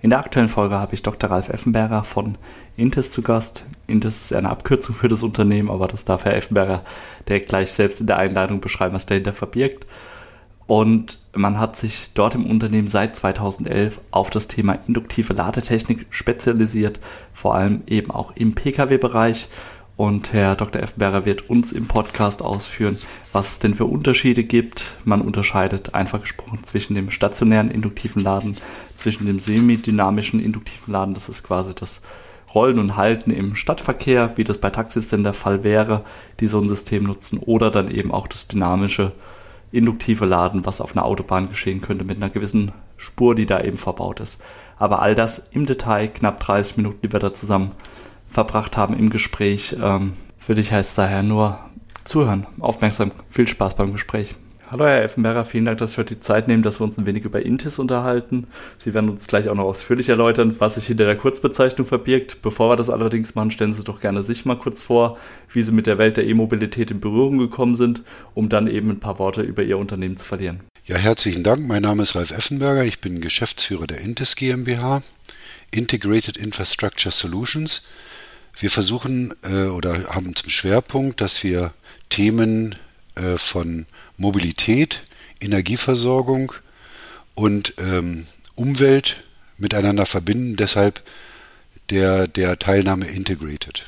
In der aktuellen Folge habe ich Dr. Ralf Effenberger von Intes zu Gast. Intes ist eine Abkürzung für das Unternehmen, aber das darf Herr Effenberger direkt gleich selbst in der Einleitung beschreiben, was dahinter verbirgt. Und man hat sich dort im Unternehmen seit 2011 auf das Thema induktive Ladetechnik spezialisiert, vor allem eben auch im Pkw-Bereich und Herr Dr. Effenberger wird uns im Podcast ausführen, was es denn für Unterschiede gibt. Man unterscheidet einfach gesprochen zwischen dem stationären induktiven Laden, zwischen dem semidynamischen induktiven Laden, das ist quasi das Rollen und Halten im Stadtverkehr, wie das bei Taxis denn der Fall wäre, die so ein System nutzen, oder dann eben auch das dynamische induktive Laden, was auf einer Autobahn geschehen könnte mit einer gewissen Spur, die da eben verbaut ist. Aber all das im Detail, knapp 30 Minuten, die wir da zusammen verbracht haben im Gespräch. Ähm, für dich heißt es daher nur zuhören, aufmerksam, viel Spaß beim Gespräch. Hallo Herr Effenberger, vielen Dank, dass Sie heute die Zeit nehmen, dass wir uns ein wenig über Intis unterhalten. Sie werden uns gleich auch noch ausführlich erläutern, was sich hinter der Kurzbezeichnung verbirgt. Bevor wir das allerdings machen, stellen Sie doch gerne sich mal kurz vor, wie Sie mit der Welt der E-Mobilität in Berührung gekommen sind, um dann eben ein paar Worte über Ihr Unternehmen zu verlieren. Ja, herzlichen Dank. Mein Name ist Ralf Effenberger. Ich bin Geschäftsführer der Intis GmbH, Integrated Infrastructure Solutions. Wir versuchen äh, oder haben zum Schwerpunkt, dass wir Themen äh, von Mobilität, Energieversorgung und ähm, Umwelt miteinander verbinden. Deshalb der, der Teilnahme Integrated.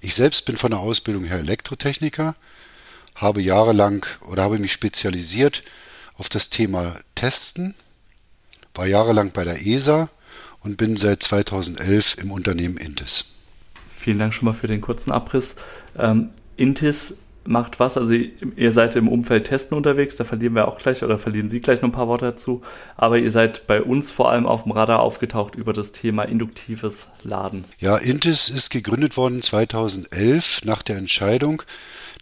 Ich selbst bin von der Ausbildung her Elektrotechniker, habe jahrelang oder habe mich spezialisiert auf das Thema Testen, war jahrelang bei der ESA und bin seit 2011 im Unternehmen Intis. Vielen Dank schon mal für den kurzen Abriss. Ähm, Intis macht was? Also ihr seid im Umfeld Testen unterwegs, da verlieren wir auch gleich oder verlieren Sie gleich noch ein paar Worte dazu. Aber ihr seid bei uns vor allem auf dem Radar aufgetaucht über das Thema induktives Laden. Ja, Intis ist gegründet worden 2011 nach der Entscheidung,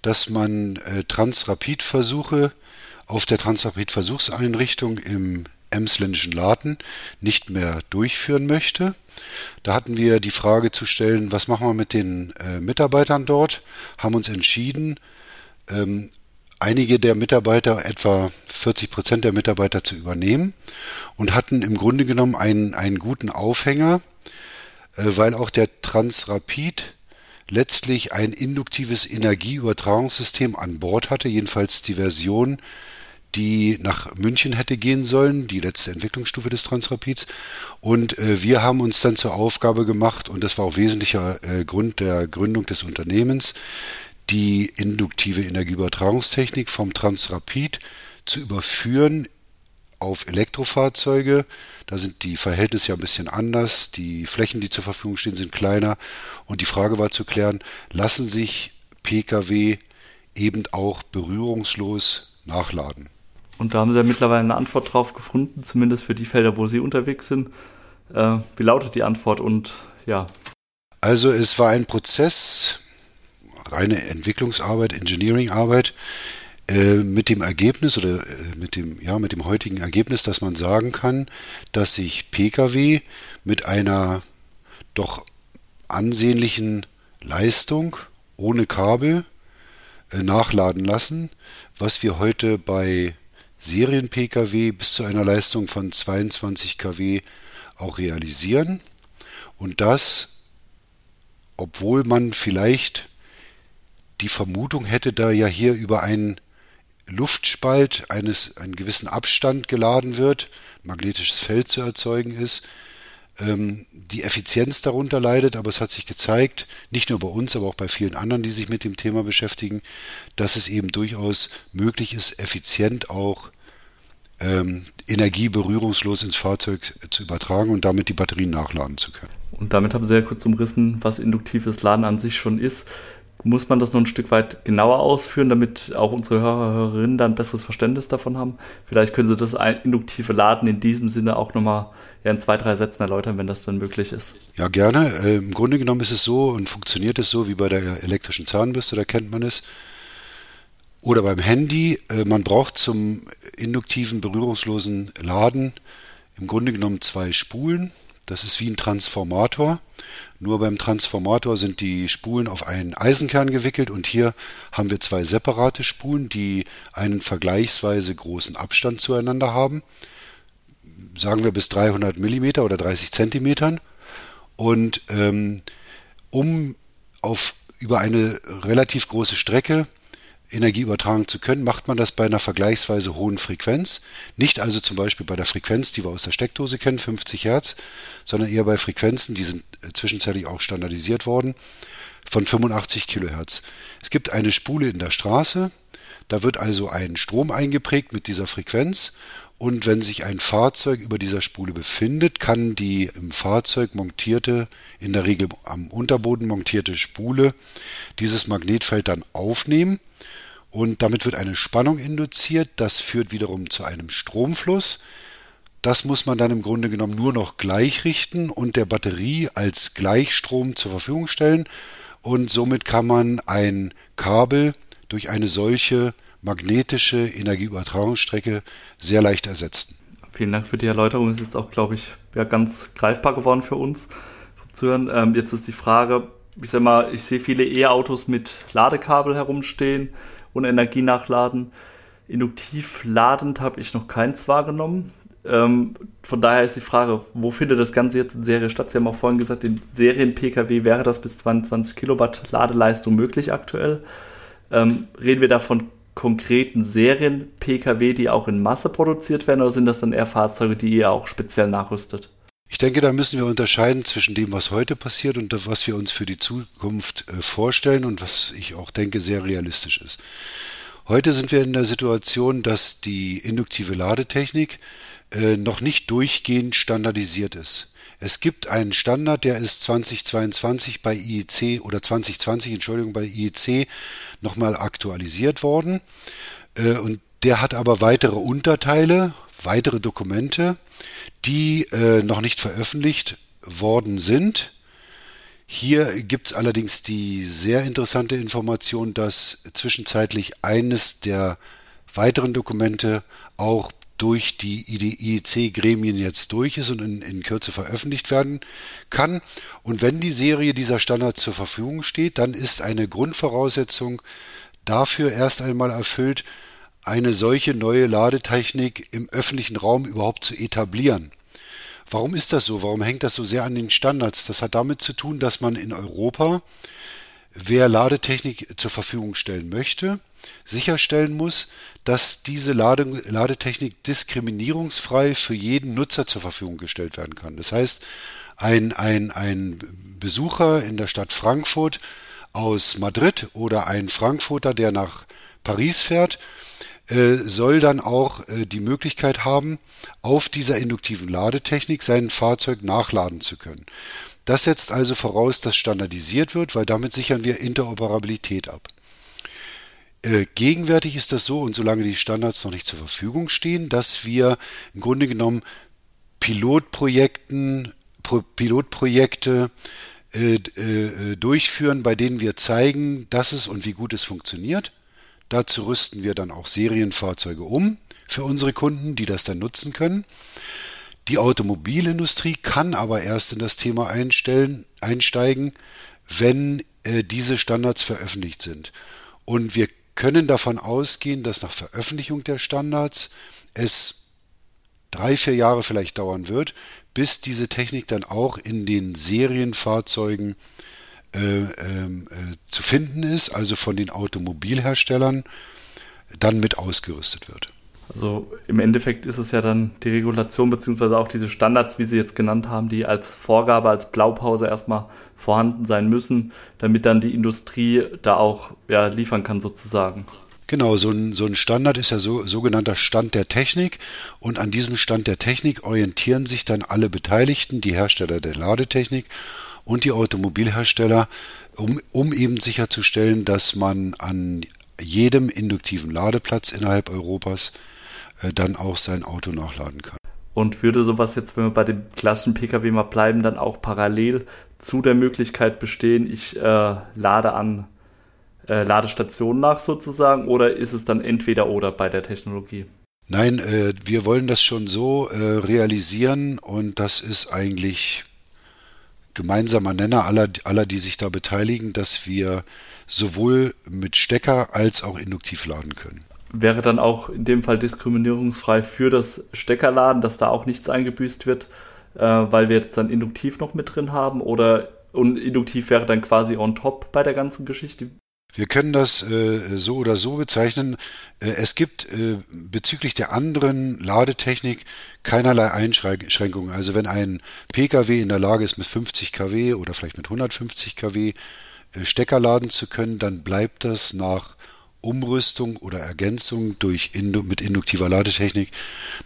dass man äh, Transrapid-Versuche auf der Transrapid-Versuchseinrichtung im emsländischen Laden nicht mehr durchführen möchte. Da hatten wir die Frage zu stellen, was machen wir mit den äh, Mitarbeitern dort, haben uns entschieden, ähm, einige der Mitarbeiter, etwa 40 Prozent der Mitarbeiter zu übernehmen und hatten im Grunde genommen einen, einen guten Aufhänger, äh, weil auch der Transrapid letztlich ein induktives Energieübertragungssystem an Bord hatte, jedenfalls die Version, die nach München hätte gehen sollen, die letzte Entwicklungsstufe des Transrapids. Und äh, wir haben uns dann zur Aufgabe gemacht, und das war auch wesentlicher äh, Grund der Gründung des Unternehmens, die induktive Energieübertragungstechnik vom Transrapid zu überführen auf Elektrofahrzeuge. Da sind die Verhältnisse ja ein bisschen anders. Die Flächen, die zur Verfügung stehen, sind kleiner. Und die Frage war zu klären, lassen sich Pkw eben auch berührungslos nachladen? Und da haben Sie ja mittlerweile eine Antwort drauf gefunden, zumindest für die Felder, wo Sie unterwegs sind. Äh, wie lautet die Antwort und ja? Also es war ein Prozess, reine Entwicklungsarbeit, Engineeringarbeit, äh, mit dem Ergebnis oder äh, mit dem, ja, mit dem heutigen Ergebnis, dass man sagen kann, dass sich Pkw mit einer doch ansehnlichen Leistung ohne Kabel äh, nachladen lassen, was wir heute bei Serien-Pkw bis zu einer Leistung von 22 kW auch realisieren. Und das, obwohl man vielleicht die Vermutung hätte, da ja hier über einen Luftspalt eines einen gewissen Abstand geladen wird, magnetisches Feld zu erzeugen ist, ähm, die Effizienz darunter leidet, aber es hat sich gezeigt, nicht nur bei uns, aber auch bei vielen anderen, die sich mit dem Thema beschäftigen, dass es eben durchaus möglich ist, effizient auch ähm, Energie berührungslos ins Fahrzeug zu übertragen und damit die Batterien nachladen zu können. Und damit haben Sie ja kurz umrissen, was induktives Laden an sich schon ist. muss man das noch ein Stück weit genauer ausführen, damit auch unsere Hörer, Hörerinnen dann ein besseres Verständnis davon haben? Vielleicht können Sie das induktive Laden in diesem Sinne auch nochmal ja, in zwei, drei Sätzen erläutern, wenn das dann möglich ist. Ja, gerne. Äh, Im Grunde genommen ist es so und funktioniert es so wie bei der elektrischen Zahnbürste, da kennt man es. Oder beim Handy. Äh, man braucht zum induktiven, berührungslosen Laden im Grunde genommen zwei Spulen. Das ist wie ein Transformator. Nur beim Transformator sind die Spulen auf einen Eisenkern gewickelt und hier haben wir zwei separate Spulen, die einen vergleichsweise großen Abstand zueinander haben. Sagen wir bis 300 mm oder 30 cm. Und ähm, um auf über eine relativ große Strecke Energie übertragen zu können, macht man das bei einer vergleichsweise hohen Frequenz. Nicht also zum Beispiel bei der Frequenz, die wir aus der Steckdose kennen, 50 Hertz, sondern eher bei Frequenzen, die sind äh, zwischenzeitlich auch standardisiert worden, von 85 Kilohertz. Es gibt eine Spule in der Straße, da wird also ein Strom eingeprägt mit dieser Frequenz und wenn sich ein Fahrzeug über dieser Spule befindet, kann die im Fahrzeug montierte, in der Regel am Unterboden montierte Spule dieses Magnetfeld dann aufnehmen und damit wird eine Spannung induziert. Das führt wiederum zu einem Stromfluss. Das muss man dann im Grunde genommen nur noch gleichrichten und der Batterie als Gleichstrom zur Verfügung stellen. Und somit kann man ein Kabel durch eine solche magnetische Energieübertragungsstrecke sehr leicht ersetzen. Vielen Dank für die Erläuterung. Ist jetzt auch, glaube ich, ja, ganz greifbar geworden für uns zu hören. Ähm, jetzt ist die Frage, ich sag mal, ich sehe viele E-Autos mit Ladekabel herumstehen und Energie nachladen. Induktiv ladend habe ich noch keins wahrgenommen. Ähm, von daher ist die Frage, wo findet das Ganze jetzt in Serie statt? Sie haben auch vorhin gesagt, in Serien-Pkw wäre das bis 22 Kilowatt Ladeleistung möglich aktuell. Ähm, reden wir da von konkreten Serien-Pkw, die auch in Masse produziert werden, oder sind das dann eher Fahrzeuge, die ihr auch speziell nachrüstet? Ich denke, da müssen wir unterscheiden zwischen dem, was heute passiert und was wir uns für die Zukunft äh, vorstellen und was ich auch denke sehr realistisch ist. Heute sind wir in der Situation, dass die induktive Ladetechnik äh, noch nicht durchgehend standardisiert ist. Es gibt einen Standard, der ist 2022 bei IEC oder 2020, Entschuldigung, bei IEC nochmal aktualisiert worden. Äh, und der hat aber weitere Unterteile, weitere Dokumente, die äh, noch nicht veröffentlicht worden sind. Hier gibt es allerdings die sehr interessante Information, dass zwischenzeitlich eines der weiteren Dokumente auch durch die IEC-Gremien jetzt durch ist und in, in, Kürze veröffentlicht werden kann. Und wenn die Serie dieser Standards zur Verfügung steht, dann ist eine Grundvoraussetzung dafür erst einmal erfüllt, eine solche neue Ladetechnik im öffentlichen Raum überhaupt zu etablieren. Warum ist das so? Warum hängt das so sehr an den Standards? Das hat damit zu tun, dass man in Europa, wer Ladetechnik zur Verfügung stellen möchte, sicherstellen muss, dass diese Lade, Ladetechnik diskriminierungsfrei für jeden Nutzer zur Verfügung gestellt werden kann. Das heißt, ein, ein, ein Besucher in der Stadt Frankfurt aus Madrid oder ein Frankfurter, der nach Paris fährt, äh, soll dann auch äh, die Möglichkeit haben, auf dieser induktiven Ladetechnik sein Fahrzeug nachladen zu können. Das setzt also voraus, dass standardisiert wird, weil damit sichern wir Interoperabilität ab. Äh, gegenwärtig ist das so, und solange die Standards noch nicht zur Verfügung stehen, dass wir im Grunde genommen Pilotprojekten, Pro, Pilotprojekte äh, äh, durchführen, bei denen wir zeigen, dass es und wie gut es funktioniert. Dazu rüsten wir dann auch Serienfahrzeuge um für unsere Kunden, die das dann nutzen können. Die Automobilindustrie kann aber erst in das Thema einstellen, einsteigen, wenn äh, diese Standards veröffentlicht sind. Und wir können davon ausgehen, dass nach Veröffentlichung der Standards es drei, vier Jahre vielleicht dauern wird, bis diese Technik dann auch in den Serienfahrzeugen äh, ähm, äh, zu finden ist, also von den Automobilherstellern dann mit ausgerüstet wird. Also im Endeffekt ist es ja dann die Regulation beziehungsweise auch diese Standards, wie Sie jetzt genannt haben, die als Vorgabe, als Blaupause erstmal vorhanden sein müssen, damit dann die Industrie da auch ja, liefern kann sozusagen. Genau, so ein, so ein Standard ist ja so sogenannter Stand der Technik und an diesem Stand der Technik orientieren sich dann alle Beteiligten, die Hersteller der Ladetechnik und die Automobilhersteller, um, um eben sicherzustellen, dass man an jedem induktiven Ladeplatz innerhalb Europas äh, dann auch sein Auto nachladen kann. Und würde sowas jetzt, wenn wir bei dem klassischen Pkw mal bleiben, dann auch parallel zu der Möglichkeit bestehen, ich äh, lade an äh, Ladestationen nach sozusagen oder ist es dann entweder oder bei der Technologie? Nein, äh, wir wollen das schon so äh, realisieren und das ist eigentlich gemeinsamer Nenner aller, aller, die sich da beteiligen, dass wir sowohl mit Stecker als auch induktiv laden können. Wäre dann auch in dem Fall diskriminierungsfrei für das Steckerladen, dass da auch nichts eingebüßt wird, äh, weil wir jetzt dann induktiv noch mit drin haben? Oder und induktiv wäre dann quasi on top bei der ganzen Geschichte? Wir können das äh, so oder so bezeichnen. Äh, es gibt äh, bezüglich der anderen Ladetechnik keinerlei Einschränkungen. Also wenn ein Pkw in der Lage ist, mit 50 kW oder vielleicht mit 150 kW äh, Stecker laden zu können, dann bleibt das nach Umrüstung oder Ergänzung durch Indu mit induktiver Ladetechnik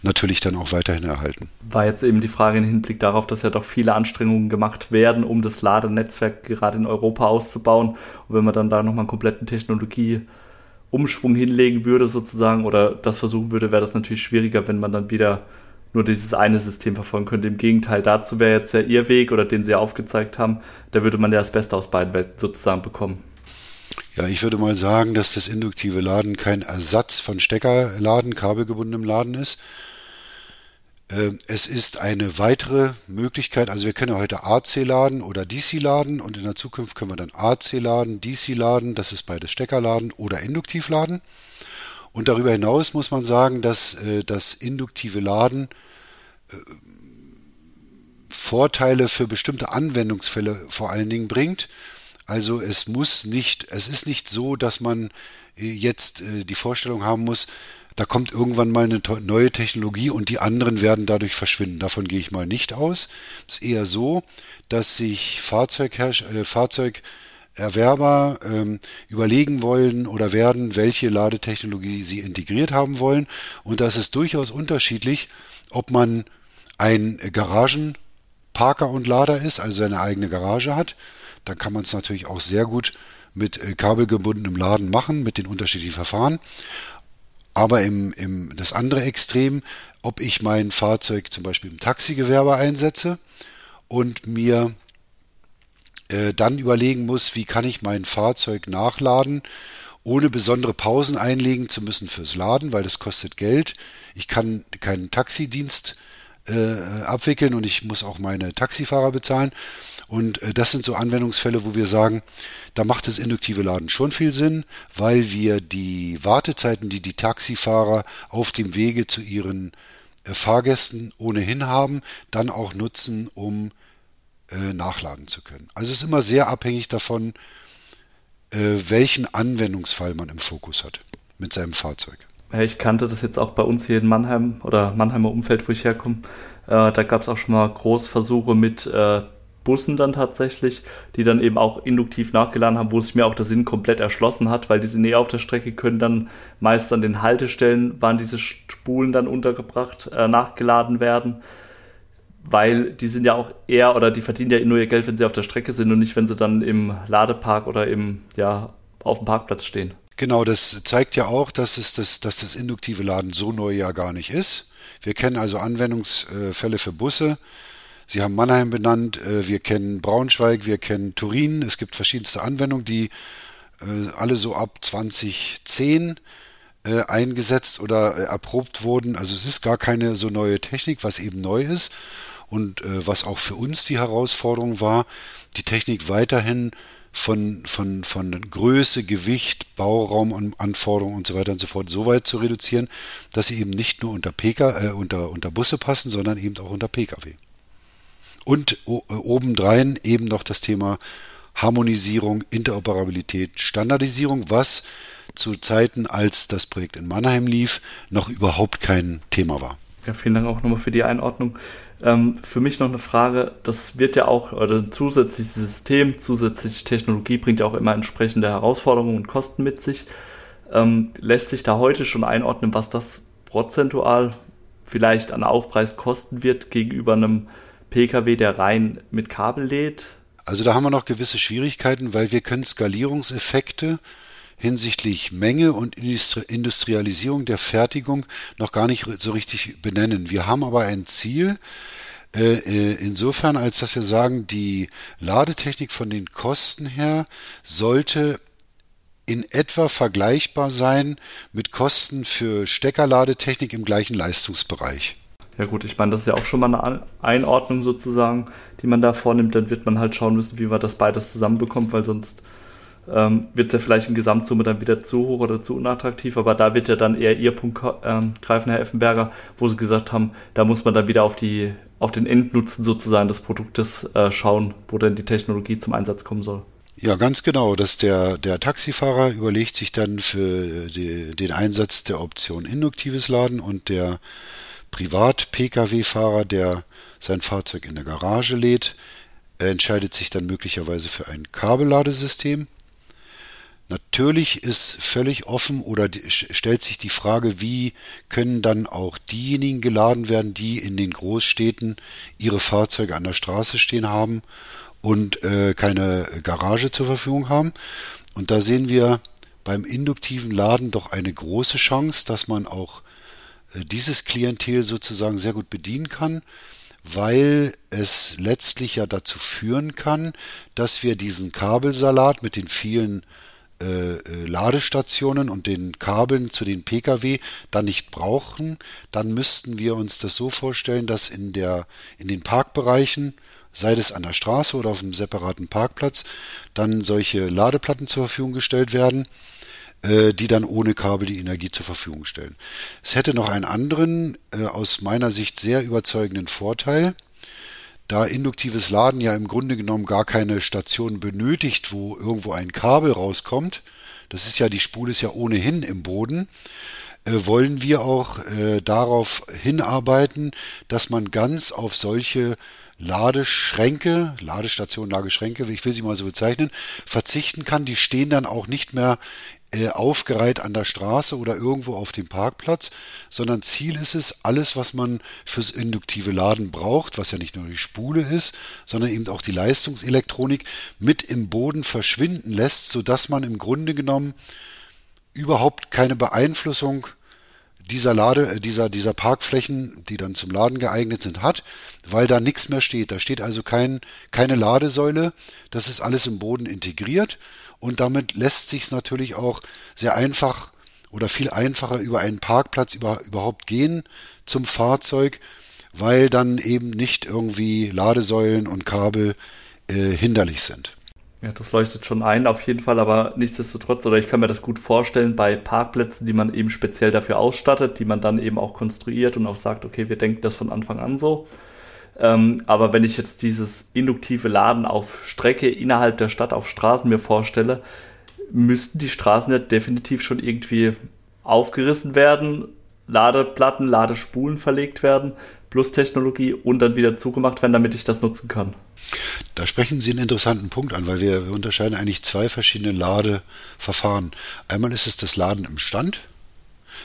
natürlich dann auch weiterhin erhalten. War jetzt eben die Frage im Hinblick darauf, dass ja doch viele Anstrengungen gemacht werden, um das Ladenetzwerk gerade in Europa auszubauen. Und wenn man dann da nochmal einen kompletten Technologieumschwung hinlegen würde sozusagen oder das versuchen würde, wäre das natürlich schwieriger, wenn man dann wieder nur dieses eine System verfolgen könnte. Im Gegenteil, dazu wäre jetzt ja ihr Weg oder den sie aufgezeigt haben, da würde man ja das Beste aus beiden Welten sozusagen bekommen. Ja, ich würde mal sagen, dass das induktive Laden kein Ersatz von Steckerladen, kabelgebundenem Laden ist. Ähm, es ist eine weitere Möglichkeit, also wir können ja heute AC laden oder DC laden und in der Zukunft können wir dann AC laden, DC laden, das ist beides Steckerladen oder induktiv laden. Und darüber hinaus muss man sagen, dass äh, das induktive Laden äh, Vorteile für bestimmte Anwendungsfälle vor allen Dingen bringt. Also es muss nicht, es ist nicht so, dass man äh, jetzt äh, die Vorstellung haben muss, da kommt irgendwann mal eine neue Technologie und die anderen werden dadurch verschwinden. Davon gehe ich mal nicht aus. Es ist eher so, dass sich Fahrzeugherr äh, Fahrzeugerwerber ähm, überlegen wollen oder werden, welche Ladetechnologie sie integriert haben wollen. Und das ist durchaus unterschiedlich, ob man ein Garagenparker und Lader ist, also seine eigene Garage hat dann kann man es natürlich auch sehr gut mit äh, kabelgebundenem Laden machen, mit den unterschiedlichen Verfahren. Aber im, im, das andere Extrem, ob ich mein Fahrzeug zum Beispiel im Taxigewerbe einsetze und mir äh, dann überlegen muss, wie kann ich mein Fahrzeug nachladen, ohne besondere Pausen einlegen zu müssen fürs Laden, weil das kostet Geld. Ich kann keinen Taxidienst äh, abwickeln und ich muss auch meine Taxifahrer bezahlen. Und äh, das sind so Anwendungsfälle, wo wir sagen, da macht das induktive Laden schon viel Sinn, weil wir die Wartezeiten, die die Taxifahrer auf dem Wege zu ihren äh, Fahrgästen ohnehin haben, dann auch nutzen, um äh, nachladen zu können. Also es ist immer sehr abhängig davon, äh, welchen Anwendungsfall man im Fokus hat mit seinem Fahrzeug. Ich kannte das jetzt auch bei uns hier in Mannheim oder Mannheimer Umfeld, wo ich herkomme. Äh, da gab es auch schon mal Großversuche mit äh, Bussen dann tatsächlich, die dann eben auch induktiv nachgeladen haben, wo sich mir auch der Sinn komplett erschlossen hat, weil diese Nähe auf der Strecke können dann meist an den Haltestellen, waren diese Spulen dann untergebracht, äh, nachgeladen werden, weil die sind ja auch eher oder die verdienen ja nur ihr Geld, wenn sie auf der Strecke sind und nicht, wenn sie dann im Ladepark oder im, ja, auf dem Parkplatz stehen. Genau, das zeigt ja auch, dass, es das, dass das induktive Laden so neu ja gar nicht ist. Wir kennen also Anwendungsfälle für Busse. Sie haben Mannheim benannt, äh, wir kennen Braunschweig, wir kennen Turin. Es gibt verschiedenste Anwendungen, die äh, alle so ab 2010 äh, eingesetzt oder erprobt wurden. Also es ist gar keine so neue Technik, was eben neu ist und was auch für uns die Herausforderung war, die Technik weiterhin von, von, von Größe, Gewicht, Bauraumanforderungen und so weiter und so fort so weit zu reduzieren, dass sie eben nicht nur unter, PK, äh, unter, unter Busse passen, sondern eben auch unter Pkw. Und äh, obendrein eben noch das Thema Harmonisierung, Interoperabilität, Standardisierung, was zu Zeiten, als das Projekt in Mannheim lief, noch überhaupt kein Thema war. Ja, vielen Dank auch nochmal für die Einordnung. Ähm, für mich noch eine Frage, das wird ja auch, oder ein zusätzliches System, zusätzliche Technologie bringt ja auch immer entsprechende Herausforderungen und Kosten mit sich. Ähm, lässt sich da heute schon einordnen, was das prozentual vielleicht an Aufpreis kosten wird gegenüber einem Pkw, der rein mit Kabel lädt? Also da haben wir noch gewisse Schwierigkeiten, weil wir können Skalierungseffekte hinsichtlich Menge und Industrialisierung der Fertigung noch gar nicht so richtig benennen. Wir haben aber ein Ziel, äh, äh, insofern, als dass wir sagen, die Ladetechnik von den Kosten her sollte in etwa vergleichbar sein mit Kosten für Steckerladetechnik im gleichen Leistungsbereich. Ja gut, ich meine, das ist ja auch schon mal eine Einordnung sozusagen, die man da vornimmt. Dann wird man halt schauen müssen, wie man das beides zusammenbekommt, weil sonst ähm, wird es ja vielleicht in Gesamtsumme dann wieder zu hoch oder zu unattraktiv. Aber da wird ja dann eher Ihr Punkt ähm, greifen, Herr Effenberger, wo Sie gesagt haben, da muss man dann wieder auf, die, auf den Endnutzen sozusagen des Produktes äh, schauen, wo denn die Technologie zum Einsatz kommen soll. Ja, ganz genau. Dass der, der Taxifahrer überlegt sich dann für die, den Einsatz der Option induktives Laden und der Privat-Pkw-Fahrer, der sein Fahrzeug in der Garage lädt, entscheidet sich dann möglicherweise für ein Kabelladesystem. Natürlich ist völlig offen oder stellt sich die Frage, wie können dann auch diejenigen geladen werden, die in den Großstädten ihre Fahrzeuge an der Straße stehen haben und äh, keine Garage zur Verfügung haben. Und da sehen wir beim induktiven Laden doch eine große Chance, dass man auch äh, dieses Klientel sozusagen sehr gut bedienen kann, weil es letztlich ja dazu führen kann, dass wir diesen Kabelsalat mit den vielen äh, äh Ladestationen und den Kabeln zu den Pkw dann nicht brauchen, dann müssten wir uns das so vorstellen, dass in der in den Parkbereichen sei es an der Straße oder auf einem separaten Parkplatz, dann solche Ladeplatten zur Verfügung gestellt werden, äh, die dann ohne Kabel die Energie zur Verfügung stellen. Es hätte noch einen anderen, äh, aus meiner Sicht sehr überzeugenden Vorteil. Da induktives Laden ja im Grunde genommen gar keine Station benötigt, wo irgendwo ein Kabel rauskommt, das ist ja, die Spule ist ja ohnehin im Boden, äh, wollen wir auch äh, darauf hinarbeiten, dass man ganz auf solche Ladeschränke, Ladestationen, Ladeschränke, ich will sie mal so bezeichnen, verzichten kann. Die stehen dann auch nicht mehr äh, aufgereiht an der Straße oder irgendwo auf dem Parkplatz, sondern Ziel ist es, alles, was man fürs induktive Laden braucht, was ja nicht nur die Spule ist, sondern eben auch die Leistungselektronik mit im Boden verschwinden lässt, sodass man im Grunde genommen überhaupt keine Beeinflussung dieser Lade, äh, dieser, dieser Parkflächen, die dann zum Laden geeignet sind, hat, weil da nichts mehr steht. Da steht also kein, keine Ladesäule. Das ist alles im Boden integriert und damit lässt sich es natürlich auch sehr einfach oder viel einfacher über einen Parkplatz über, überhaupt gehen zum Fahrzeug, weil dann eben nicht irgendwie Ladesäulen und Kabel äh, hinderlich sind. Ja, das leuchtet schon ein, auf jeden Fall, aber nichtsdestotrotz, oder ich kann mir das gut vorstellen, bei Parkplätzen, die man eben speziell dafür ausstattet, die man dann eben auch konstruiert und auch sagt, okay, wir denken das von Anfang an so. Ähm, aber wenn ich jetzt dieses induktive Laden auf Strecke innerhalb der Stadt auf Straßen mir vorstelle, müssten die Straßen ja definitiv schon irgendwie aufgerissen werden, Ladeplatten, Ladespulen verlegt werden, plus Technologie und dann wieder zugemacht werden, damit ich das nutzen kann. Da sprechen Sie einen interessanten Punkt an, weil wir, wir unterscheiden eigentlich zwei verschiedene Ladeverfahren. Einmal ist es das Laden im Stand.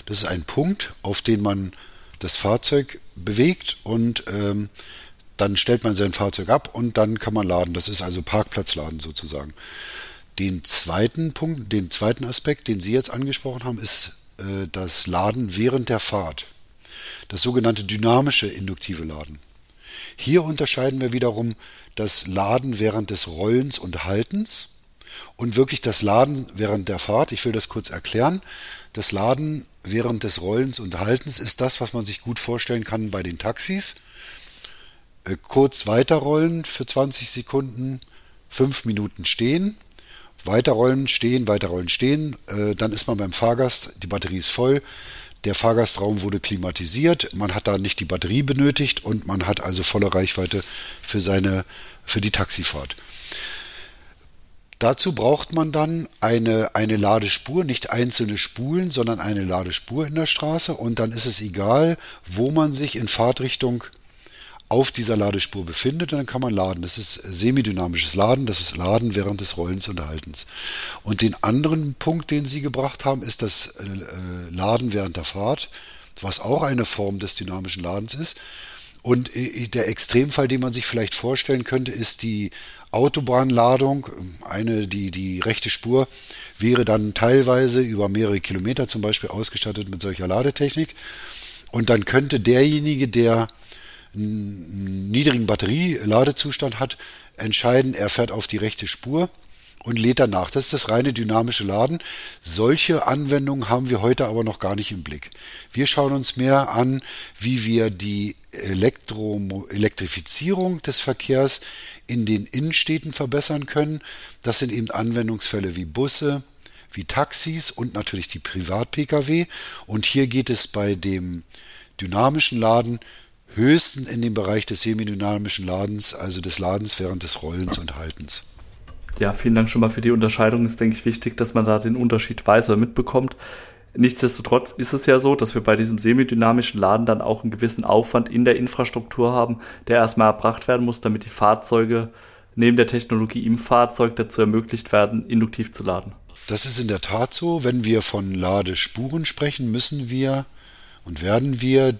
Das ist ein Punkt, auf den man das Fahrzeug bewegt und ähm, dann stellt man sein Fahrzeug ab und dann kann man laden. Das ist also Parkplatzladen sozusagen. Den zweiten Punkt, den zweiten Aspekt, den Sie jetzt angesprochen haben, ist äh, das Laden während der Fahrt. Das sogenannte dynamische induktive Laden. Hier unterscheiden wir wiederum das Laden während des Rollens und Haltens und wirklich das Laden während der Fahrt. Ich will das kurz erklären. Das Laden während des Rollens und Haltens ist das, was man sich gut vorstellen kann bei den Taxis. Äh, kurz weiterrollen für 20 Sekunden, 5 Minuten stehen, weiterrollen, stehen, weiterrollen, stehen. Äh, dann ist man beim Fahrgast, die Batterie ist voll, der Fahrgastraum wurde klimatisiert, man hat da nicht die Batterie benötigt und man hat also volle Reichweite für seine für die Taxifahrt. Dazu braucht man dann eine, eine Ladespur, nicht einzelne Spulen, sondern eine Ladespur in der Straße und dann ist es egal, wo man sich in Fahrtrichtung auf dieser Ladespur befindet, dann kann man laden. Das ist semidynamisches Laden, das ist Laden während des Rollens und Erhaltens. Und den anderen Punkt, den Sie gebracht haben, ist das äh, Laden während der Fahrt, was auch eine Form des dynamischen Ladens ist. Und der Extremfall, den man sich vielleicht vorstellen könnte, ist die Autobahnladung. Eine, die, die rechte Spur wäre dann teilweise über mehrere Kilometer zum Beispiel ausgestattet mit solcher Ladetechnik. Und dann könnte derjenige, der einen niedrigen Batterieladezustand hat, entscheiden, er fährt auf die rechte Spur und lädt danach. Das ist das reine dynamische Laden. Solche Anwendungen haben wir heute aber noch gar nicht im Blick. Wir schauen uns mehr an, wie wir die Elektro Elektrifizierung des Verkehrs in den Innenstädten verbessern können. Das sind eben Anwendungsfälle wie Busse, wie Taxis und natürlich die Privat-Pkw. Und hier geht es bei dem dynamischen Laden höchstens in den Bereich des semidynamischen Ladens, also des Ladens während des Rollens und Haltens. Ja, vielen Dank schon mal für die Unterscheidung. Ist, denke ich, wichtig, dass man da den Unterschied weiß oder mitbekommt. Nichtsdestotrotz ist es ja so, dass wir bei diesem semidynamischen Laden dann auch einen gewissen Aufwand in der Infrastruktur haben, der erstmal erbracht werden muss, damit die Fahrzeuge neben der Technologie im Fahrzeug dazu ermöglicht werden, induktiv zu laden. Das ist in der Tat so. Wenn wir von Ladespuren sprechen, müssen wir und werden wir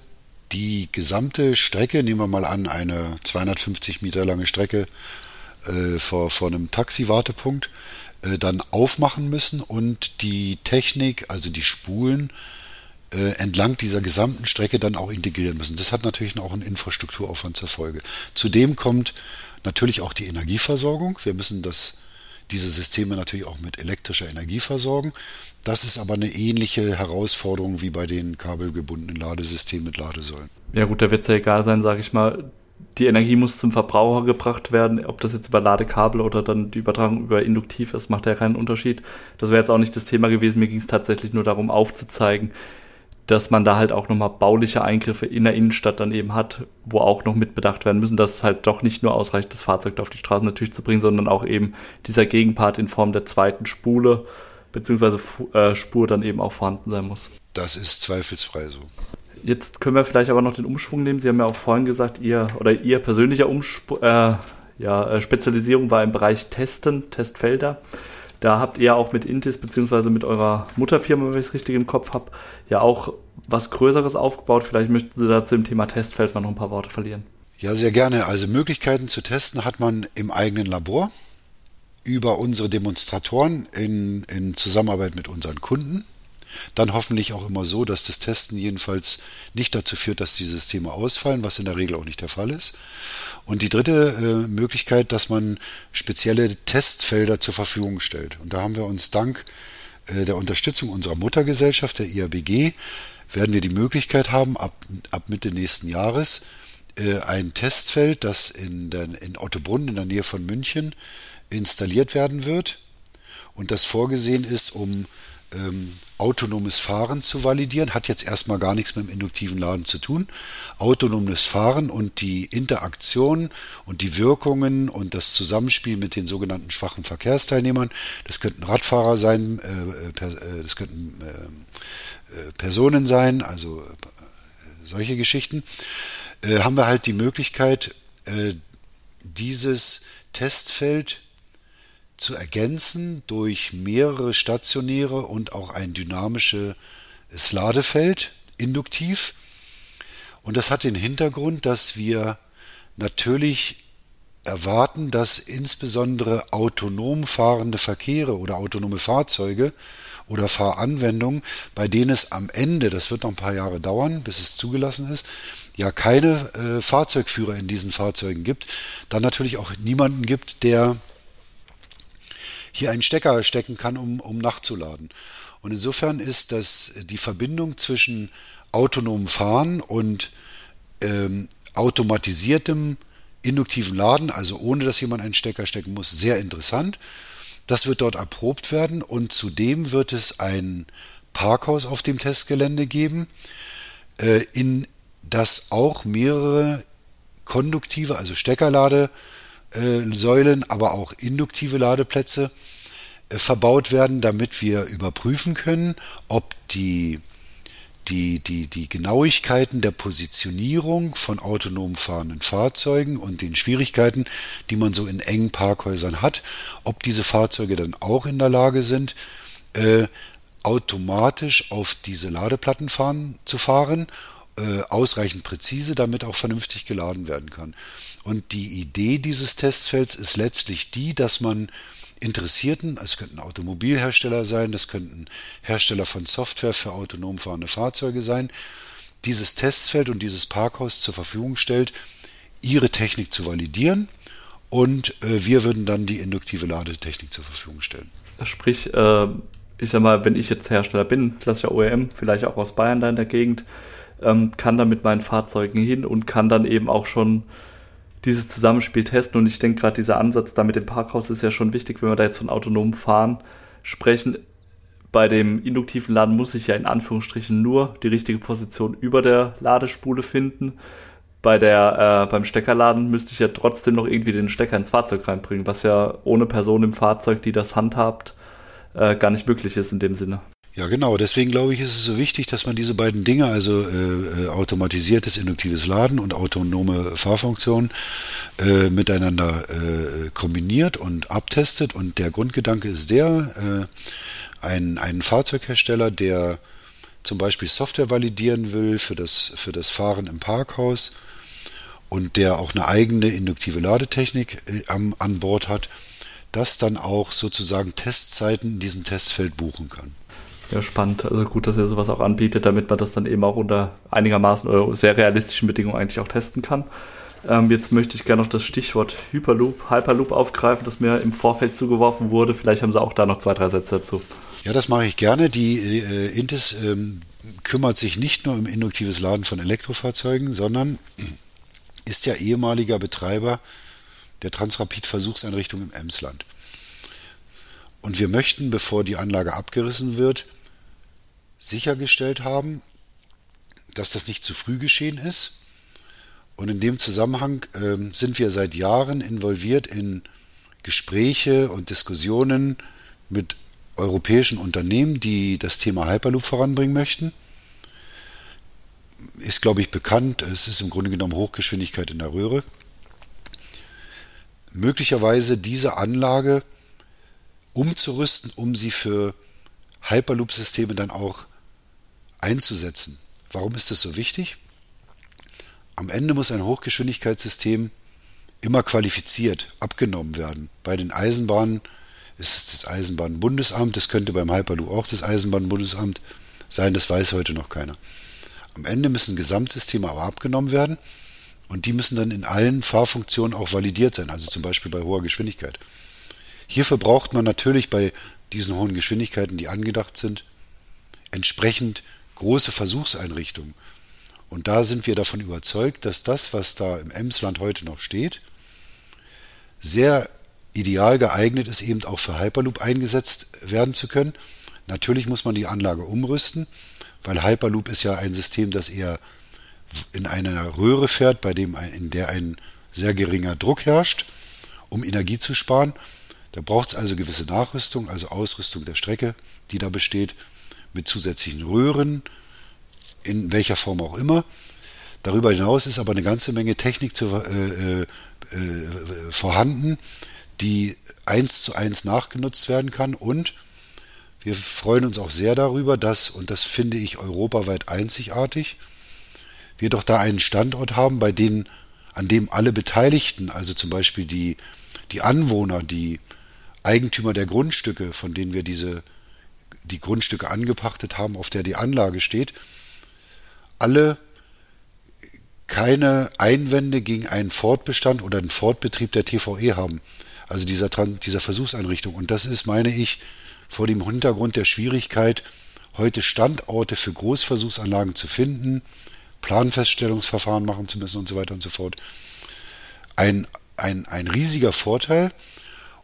die gesamte Strecke, nehmen wir mal an, eine 250 Meter lange Strecke äh, vor, vor einem Taxiwartepunkt, äh, dann aufmachen müssen und die Technik, also die Spulen, äh, entlang dieser gesamten Strecke dann auch integrieren müssen. Das hat natürlich auch einen Infrastrukturaufwand zur Folge. Zudem kommt natürlich auch die Energieversorgung. Wir müssen das, diese Systeme natürlich auch mit elektrischer Energie versorgen. Das ist aber eine ähnliche Herausforderung wie bei den kabelgebundenen Ladesystemen mit Ladesäulen. Ja gut, da wird es ja egal sein, sage ich mal. Die Energie muss zum Verbraucher gebracht werden, ob das jetzt über Ladekabel oder dann die Übertragung über induktiv ist, macht ja keinen Unterschied. Das wäre jetzt auch nicht das Thema gewesen. Mir ging es tatsächlich nur darum aufzuzeigen, dass man da halt auch nochmal bauliche Eingriffe in der Innenstadt dann eben hat, wo auch noch mitbedacht werden müssen, dass es halt doch nicht nur ausreicht, das Fahrzeug auf die Straße natürlich zu bringen, sondern auch eben dieser Gegenpart in Form der zweiten Spule beziehungsweise äh, Spur dann eben auch vorhanden sein muss. Das ist zweifelsfrei so. Jetzt können wir vielleicht aber noch den Umschwung nehmen. Sie haben ja auch vorhin gesagt, ihr oder ihr persönlicher Umsp äh, ja, äh, Spezialisierung war im Bereich Testen, Testfelder. Da habt ihr auch mit Intis beziehungsweise mit eurer Mutterfirma, wenn ich es richtig im Kopf habe, ja auch was Größeres aufgebaut. Vielleicht möchten Sie dazu im Thema Testfeld mal noch ein paar Worte verlieren. Ja, sehr gerne. Also Möglichkeiten zu testen hat man im eigenen Labor über unsere Demonstratoren in, in Zusammenarbeit mit unseren Kunden. Dann hoffentlich auch immer so, dass das Testen jedenfalls nicht dazu führt, dass die Systeme ausfallen, was in der Regel auch nicht der Fall ist. Und die dritte äh, Möglichkeit, dass man spezielle Testfelder zur Verfügung stellt. Und da haben wir uns dank äh, der Unterstützung unserer Muttergesellschaft, der IABG, werden wir die Möglichkeit haben, ab, ab Mitte nächsten Jahres äh, ein Testfeld, das in, der, in Ottobrunn in der Nähe von München installiert werden wird und das vorgesehen ist, um ähm, autonomes Fahren zu validieren, hat jetzt erstmal gar nichts mit dem induktiven Laden zu tun. Autonomes Fahren und die Interaktion und die Wirkungen und das Zusammenspiel mit den sogenannten schwachen Verkehrsteilnehmern, das könnten Radfahrer sein, äh, äh, das könnten ähm, äh, Personen sein, also solche Geschichten, haben wir halt die Möglichkeit, dieses Testfeld zu ergänzen durch mehrere stationäre und auch ein dynamisches Ladefeld, induktiv. Und das hat den Hintergrund, dass wir natürlich erwarten, dass insbesondere autonom fahrende Verkehre oder autonome Fahrzeuge oder Fahranwendungen, bei denen es am Ende, das wird noch ein paar Jahre dauern, bis es zugelassen ist, ja keine äh, Fahrzeugführer in diesen Fahrzeugen gibt, dann natürlich auch niemanden gibt, der hier einen Stecker stecken kann, um, um nachzuladen. Und insofern ist das die Verbindung zwischen autonomem Fahren und ähm, automatisiertem induktiven Laden, also ohne dass jemand einen Stecker stecken muss, sehr interessant. Das wird dort erprobt werden und zudem wird es ein Parkhaus auf dem Testgelände geben, äh, in das auch mehrere konduktive, also Steckerlade Säulen, aber auch induktive Ladeplätze äh, verbaut werden, damit wir überprüfen können, ob die, die, die, die Genauigkeiten der Positionierung von autonom fahrenden Fahrzeugen und den Schwierigkeiten, die man so in engen Parkhäusern hat, ob diese Fahrzeuge dann auch in der Lage sind, äh, automatisch auf diese Ladeplatten fahren, zu fahren äh, ausreichend präzise, damit auch vernünftig geladen werden kann. Und die Idee dieses Testfelds ist letztlich die, dass man Interessierten, es könnten Automobilhersteller sein, das könnten Hersteller von Software für autonom fahrende Fahrzeuge sein, dieses Testfeld und dieses Parkhaus zur Verfügung stellt, ihre Technik zu validieren und äh, wir würden dann die induktive Ladetechnik zur Verfügung stellen. Sprich, äh, ich sag mal, wenn ich jetzt Hersteller bin, klassischer OEM, vielleicht auch aus Bayern da in der Gegend, ähm, kann dann mit meinen Fahrzeugen hin und kann dann eben auch schon dieses Zusammenspiel testen. Und ich denke gerade, dieser Ansatz da mit dem Parkhaus ist ja schon wichtig, wenn wir da jetzt von autonomem Fahren sprechen. Bei dem induktiven Laden muss ich ja in Anführungsstrichen nur die richtige Position über der Ladespule finden. Bei der, äh, beim Steckerladen müsste ich ja trotzdem noch irgendwie den Stecker ins Fahrzeug reinbringen, was ja ohne Person im Fahrzeug, die das handhabt, äh, gar nicht möglich ist in dem Sinne. Ja, genau. Deswegen glaube ich, ist es so wichtig, dass man diese beiden Dinge, also äh, äh, automatisiertes induktives Laden und autonome Fahrfunktion, äh, miteinander äh, kombiniert und abtestet. Und der Grundgedanke ist der, äh, ein, ein Fahrzeughersteller, der zum Beispiel Software validieren will für das, für das Fahren im Parkhaus und der auch eine eigene induktive Ladetechnik äh, am, an Bord hat, das dann auch sozusagen Testzeiten in diesem Testfeld buchen kann. Ja, spannend. Also gut, dass er sowas auch anbietet, damit man das dann eben auch unter einigermaßen sehr realistischen Bedingungen eigentlich auch testen kann. Ähm, jetzt möchte ich gerne noch das Stichwort Hyperloop, Hyperloop aufgreifen, das mir im Vorfeld zugeworfen wurde. Vielleicht haben Sie auch da noch zwei, drei Sätze dazu. Ja, das mache ich gerne. Die äh, Intis ähm, kümmert sich nicht nur um induktives Laden von Elektrofahrzeugen, sondern ist ja ehemaliger Betreiber der Transrapid-Versuchseinrichtung im Emsland. Und wir möchten, bevor die Anlage abgerissen wird, sichergestellt haben, dass das nicht zu früh geschehen ist. Und in dem Zusammenhang äh, sind wir seit Jahren involviert in Gespräche und Diskussionen mit europäischen Unternehmen, die das Thema Hyperloop voranbringen möchten. Ist, glaube ich, bekannt. Es ist im Grunde genommen Hochgeschwindigkeit in der Röhre. Möglicherweise diese Anlage umzurüsten, um sie für Hyperloop-Systeme dann auch einzusetzen. Warum ist das so wichtig? Am Ende muss ein Hochgeschwindigkeitssystem immer qualifiziert abgenommen werden. Bei den Eisenbahnen ist es das Eisenbahnbundesamt, das könnte beim Hyperloop auch das Eisenbahnbundesamt sein, das weiß heute noch keiner. Am Ende müssen Gesamtsysteme aber abgenommen werden und die müssen dann in allen Fahrfunktionen auch validiert sein, also zum Beispiel bei hoher Geschwindigkeit. Hierfür braucht man natürlich bei diesen hohen Geschwindigkeiten, die angedacht sind, entsprechend große Versuchseinrichtungen. Und da sind wir davon überzeugt, dass das, was da im Emsland heute noch steht, sehr ideal geeignet ist, eben auch für Hyperloop eingesetzt werden zu können. Natürlich muss man die Anlage umrüsten, weil Hyperloop ist ja ein System, das eher in einer Röhre fährt, bei dem ein, in der ein sehr geringer Druck herrscht, um Energie zu sparen. Da braucht es also gewisse Nachrüstung, also Ausrüstung der Strecke, die da besteht, mit zusätzlichen Röhren, in welcher Form auch immer. Darüber hinaus ist aber eine ganze Menge Technik zu, äh, äh, äh, vorhanden, die eins zu eins nachgenutzt werden kann. Und wir freuen uns auch sehr darüber, dass, und das finde ich europaweit einzigartig, wir doch da einen Standort haben, bei denen, an dem alle Beteiligten, also zum Beispiel die, die Anwohner, die Eigentümer der Grundstücke, von denen wir diese, die Grundstücke angepachtet haben, auf der die Anlage steht, alle keine Einwände gegen einen Fortbestand oder einen Fortbetrieb der TVE haben, also dieser, dieser Versuchseinrichtung. Und das ist, meine ich, vor dem Hintergrund der Schwierigkeit, heute Standorte für Großversuchsanlagen zu finden, Planfeststellungsverfahren machen zu müssen und so weiter und so fort. Ein, ein, ein riesiger Vorteil,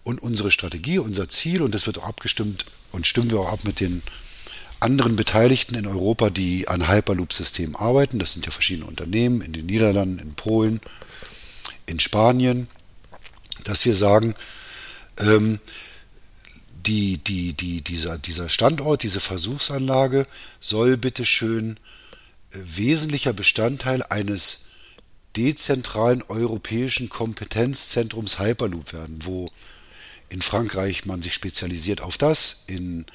und unsere Strategie, unser Ziel, und das wird auch abgestimmt und stimmen wir auch ab mit den anderen Beteiligten in Europa, die an Hyperloop-Systemen arbeiten. Das sind ja verschiedene Unternehmen in den Niederlanden, in Polen, in Spanien, dass wir sagen, ähm, die, die, die, dieser, dieser Standort, diese Versuchsanlage soll bitteschön äh, wesentlicher Bestandteil eines dezentralen europäischen Kompetenzzentrums Hyperloop werden, wo in Frankreich man sich spezialisiert auf das, in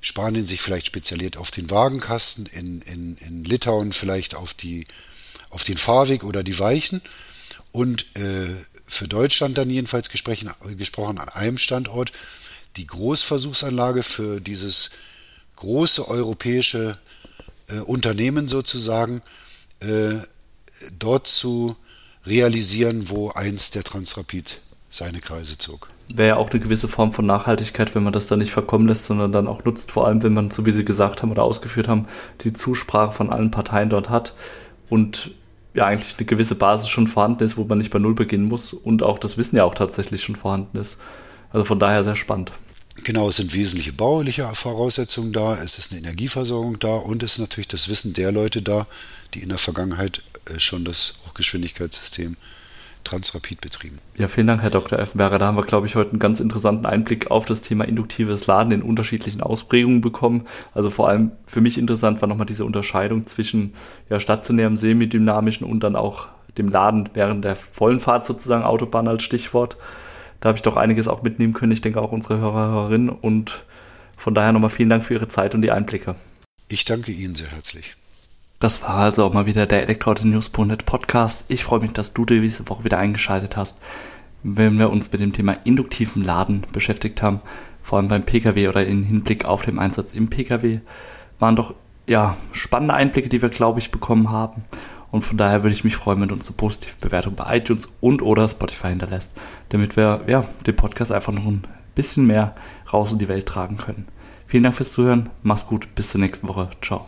Spanien sich vielleicht spezialisiert auf den Wagenkasten, in, in, in Litauen vielleicht auf, die, auf den Fahrweg oder die Weichen und äh, für Deutschland dann jedenfalls gesprochen, gesprochen an einem Standort die Großversuchsanlage für dieses große europäische äh, Unternehmen sozusagen äh, dort zu realisieren, wo einst der Transrapid seine Kreise zog. Wäre ja auch eine gewisse Form von Nachhaltigkeit, wenn man das dann nicht verkommen lässt, sondern dann auch nutzt, vor allem wenn man, so wie Sie gesagt haben oder ausgeführt haben, die Zusprache von allen Parteien dort hat und ja eigentlich eine gewisse Basis schon vorhanden ist, wo man nicht bei Null beginnen muss und auch das Wissen ja auch tatsächlich schon vorhanden ist. Also von daher sehr spannend. Genau, es sind wesentliche bauliche Voraussetzungen da, es ist eine Energieversorgung da und es ist natürlich das Wissen der Leute da, die in der Vergangenheit äh, schon das Hochgeschwindigkeitssystem Transrapid betrieben. Ja, vielen Dank, Herr Dr. Effenberger. Da haben wir, glaube ich, heute einen ganz interessanten Einblick auf das Thema induktives Laden in unterschiedlichen Ausprägungen bekommen. Also vor allem für mich interessant war nochmal diese Unterscheidung zwischen ja, stationärem, semidynamischen und dann auch dem Laden während der vollen Fahrt sozusagen, Autobahn als Stichwort. Da habe ich doch einiges auch mitnehmen können. Ich denke auch unsere Hörer, Hörerinnen. Und von daher nochmal vielen Dank für Ihre Zeit und die Einblicke. Ich danke Ihnen sehr herzlich. Das war also auch mal wieder der Elektroauto-News.net Podcast. Ich freue mich, dass du diese Woche wieder eingeschaltet hast, wenn wir uns mit dem Thema induktiven Laden beschäftigt haben. Vor allem beim Pkw oder im Hinblick auf den Einsatz im Pkw. Waren doch ja, spannende Einblicke, die wir, glaube ich, bekommen haben. Und von daher würde ich mich freuen, wenn du uns eine positive Bewertung bei iTunes und oder Spotify hinterlässt, damit wir ja, den Podcast einfach noch ein bisschen mehr raus in die Welt tragen können. Vielen Dank fürs Zuhören. Mach's gut. Bis zur nächsten Woche. Ciao.